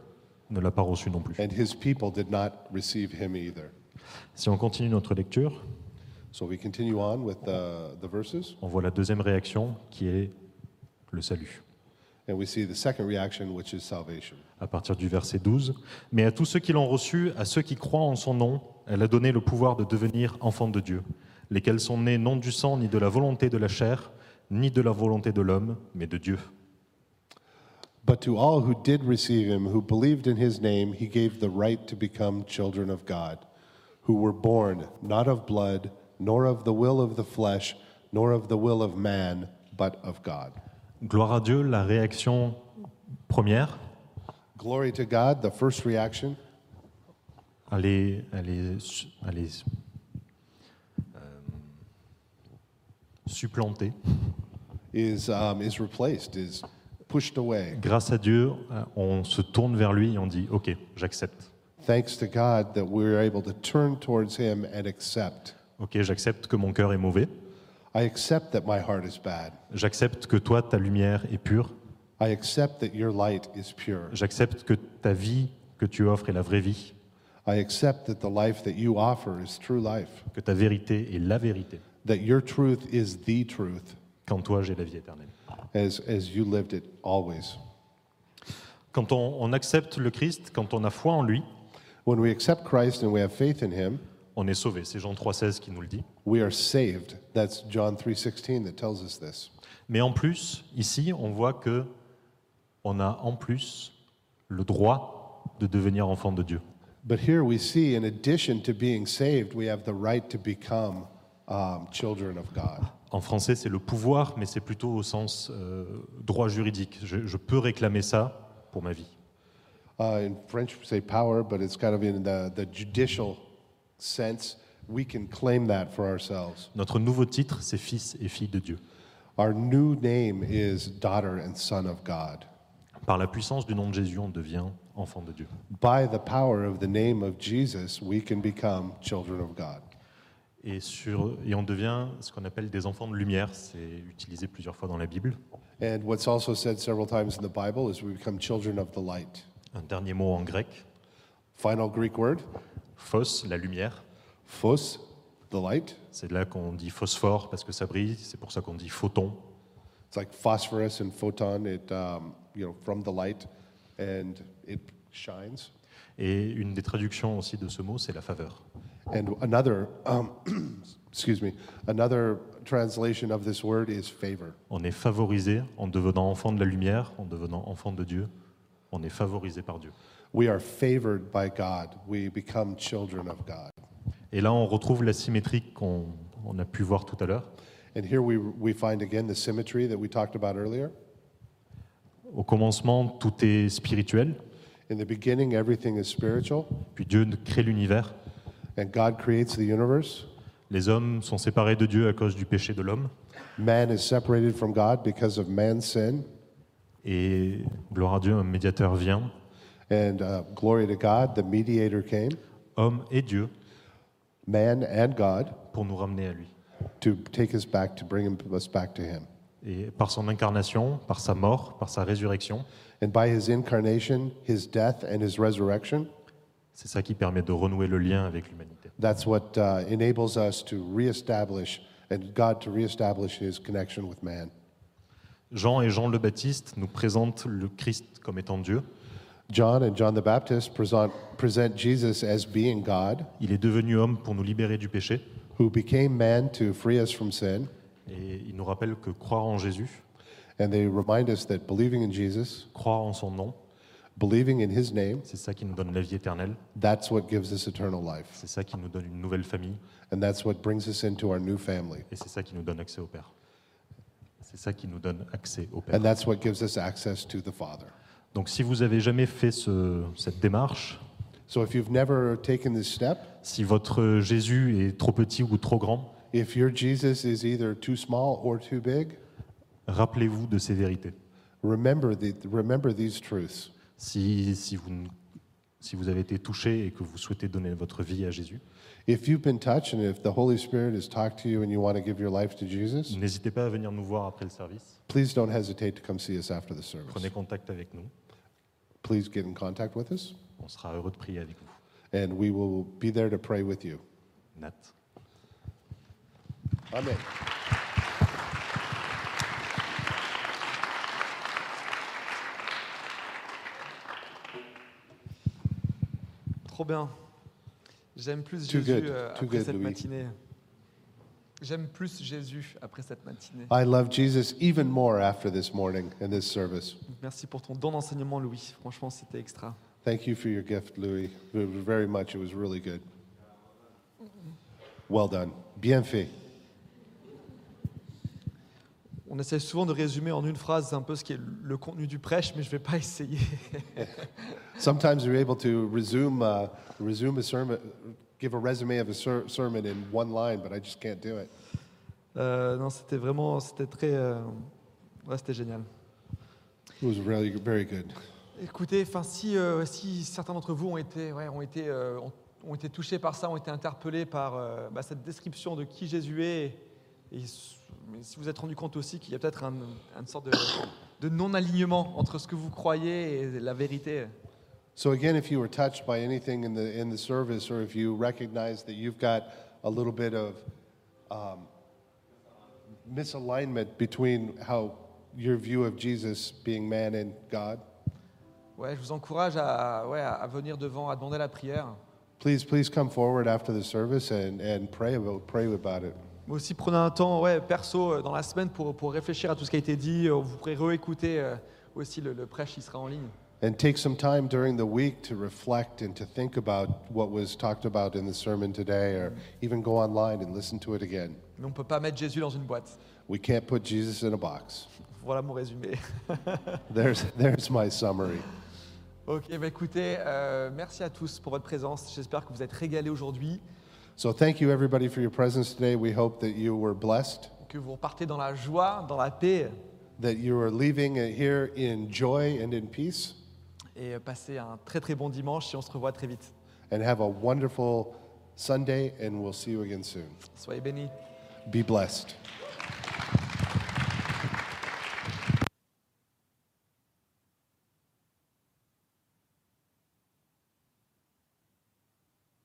ne l'a pas reçu non plus. and his people did not receive him either. Si on continue notre lecture, So we continue on with the, the verses, on voit la deuxième réaction qui est le salut. and we see the second reaction, which is salvation. à partir du verset 12. Mais à tous ceux qui l'ont reçu, à ceux qui croient en son nom, elle a donné le pouvoir de devenir enfants de Dieu, lesquels sont nés non du sang, ni de la volonté de la chair, ni de la volonté de l'homme, mais de Dieu. But to all who did receive him, who believed in his name, he gave the right to become children of God, who were born not of blood, nor of the will of the flesh, nor of the will of man, but of God. Gloire à Dieu, la réaction première, Glory to God, the first reaction est, elle est su- elle est, euh, supplantée. is, um, is replaced, is pushed away. Grâce à Dieu, euh, on se tourne vers lui et on dit Ok, j'accepte. Thanks to God that we're able to turn towards him and accept. Ok, j'accepte que mon cœur est mauvais. I accept that my heart is bad. J'accepte que toi, ta lumière est pure. I accept that your light is pure. J'accepte que ta vie que tu offres est la vraie vie, I accept that the life that you offer is true life, que ta vérité est la vérité. that your truth is the truth, Qu'en toi, j'ai la vie éternelle. as, as you lived it always. Quand on, on accepte le Christ, quand on a foi en lui, When we accept Christ and we have faith in him, on est sauvé. C'est Jean 3,16 qui nous le dit. we are saved. That's John 3:16 that tells us this. Mais en plus, ici, on voit que on a en plus le droit de devenir enfant de Dieu. But here we see, in addition to being saved, we have the right to become um, children of God. En français, c'est le pouvoir, mais c'est plutôt au sens euh, droit juridique. Je, je peux réclamer ça pour ma vie. Uh, in French, we say power, but it's kind of in the, the judicial sense. We can claim that for ourselves. Notre nouveau titre, c'est fils et fille de Dieu. Our new name is daughter and son of God. Par la puissance du nom de Jésus, on devient enfant de Dieu. By the power of the name of Jesus, we can become children of God. Et, sur, et on devient ce qu'on appelle des enfants de lumière. C'est utilisé plusieurs fois dans la Bible. And what's also said several times in the Bible is we become children of the light. Un dernier mot en grec, Final Greek word, phos, la lumière. phos, the light. C'est là qu'on dit phosphore parce que ça brille. C'est pour ça qu'on dit photon. It's like phosphorus and photon, it, um, you know, from the light, and it shines. Et une des traductions aussi de ce mot, c'est la faveur. And another, um, excuse me, another translation of this word is favor. On est favorisé en devenant enfant de la lumière, en devenant enfant de Dieu. On est favorisé par Dieu. We are favored by God. We become children of God. Et là, on retrouve la symétrie qu'on on a pu voir tout à l'heure. And here we, we find again the symmetry that we talked about earlier. Au commencement, tout est spirituel, In the beginning, everything is spiritual, puis Dieu crée l'univers. and God creates the universe. Les hommes sont séparés de Dieu à cause du péché de l'homme. Man is separated from God because of man's sin. Et gloire à Dieu, un médiateur vient, And uh, glory to God, the mediator came, homme et Dieu, man and God, pour nous ramener à lui. to take us back, to bring us back to Him. Et par son incarnation, par sa mort, par sa résurrection, And by His incarnation, His death, and His resurrection, c'est ça qui permet de renouer le lien avec l'humanité. that's what uh, enables us to reestablish, and God to reestablish His connection with man. Jean et Jean le Baptiste nous présentent le Christ comme étant Dieu. John and John the Baptist present, present Jesus as being God, Il est devenu homme pour nous libérer du péché. who became man to free us from sin. Et il nous rappelle que croire en Jésus, And they remind us that believing in Jesus, croire en son nom, believing in His name, c'est ça qui nous donne la vie éternelle. that's what gives us eternal life. C'est ça qui nous donne une nouvelle famille. And that's what brings us into our new family. Et c'est ça qui nous donne accès au Père. C'est ça qui nous donne accès au Père. And that's what gives us access to the Father. Donc si vous avez jamais fait ce- cette démarche, So if you've never taken this step, si votre Jésus est trop petit ou trop grand, if your Jesus is either too small or too big, rappelez-vous de ces vérités. remember, the, remember these truths. Si, si, vous, si vous avez été touché et que vous souhaitez donner votre vie à Jésus, If you've been touched and if the Holy Spirit has talked to you and you want to give your life to Jesus, n'hésitez pas à venir nous voir après le service. please don't hesitate to come see us after the service. Prenez contact avec nous. Please get in contact with us, On sera heureux de prier avec vous. and we will be there to pray with you. Nat. Amen. Trop bien. J'aime plus Too Jésus good, euh, too après good, cette Louis. matinée. J'aime plus Jésus après cette matinée. I love Jesus even more after this morning and this service. Merci pour ton don d'enseignement, Louis. Franchement, c'était extra. Thank you for your gift, Louis. Very much. It was really good. Well done. Bien fait. On essaie souvent de résumer en une phrase un peu ce qui est le contenu du prêche, mais je ne vais pas essayer. Sometimes we're able to resume, uh, resume a sermon, give a resume of a ser- sermon in one line, but I just can't do it. Euh, non, c'était vraiment, c'était très, euh, ouais, c'était génial. It was really very good. Écoutez, enfin, si, euh, si certains d'entre vous ont été, ouais, ont été, euh, ont, ont été touchés par ça, ont été interpellés par euh, bah, cette description de qui Jésus est, et s- mais si vous êtes rendu compte aussi qu'il y a peut-être un- une sorte de, de non-alignement entre ce que vous croyez et la vérité, So again, if you were touched by anything in the in the service, or if you recognize that you've got a little bit of um, misalignment between how your view of Jesus being man and God, ouais, je vous encourage à, ouais, à venir devant, à demander la prière. please please come forward after the service and, and pray about pray about it. Mais aussi prenez un temps ouais, perso euh, dans la semaine pour, pour réfléchir à tout ce qui a été dit. Euh, Vous pourrez réécouter euh, aussi le, le prêche, il sera en ligne. And take some time during the week to reflect and to think about what was talked about in the sermon today, or even go online and listen to it again. Mais on ne peut pas mettre Jésus dans une boîte. We can't put Jesus in a box. Voilà mon résumé. There's, there's my summary. Ok, bah écoutez, euh, merci à tous pour votre présence. J'espère que vous êtes régalés aujourd'hui, So thank you everybody for your presence today. We hope that you were blessed, que vous repartez dans la joie, dans la paix. that you are leaving here in joy and in peace. Et euh, passez un très très bon dimanche et on se revoit très vite. And have a wonderful Sunday, and we'll see you again soon. Soyez bénis. Be blessed.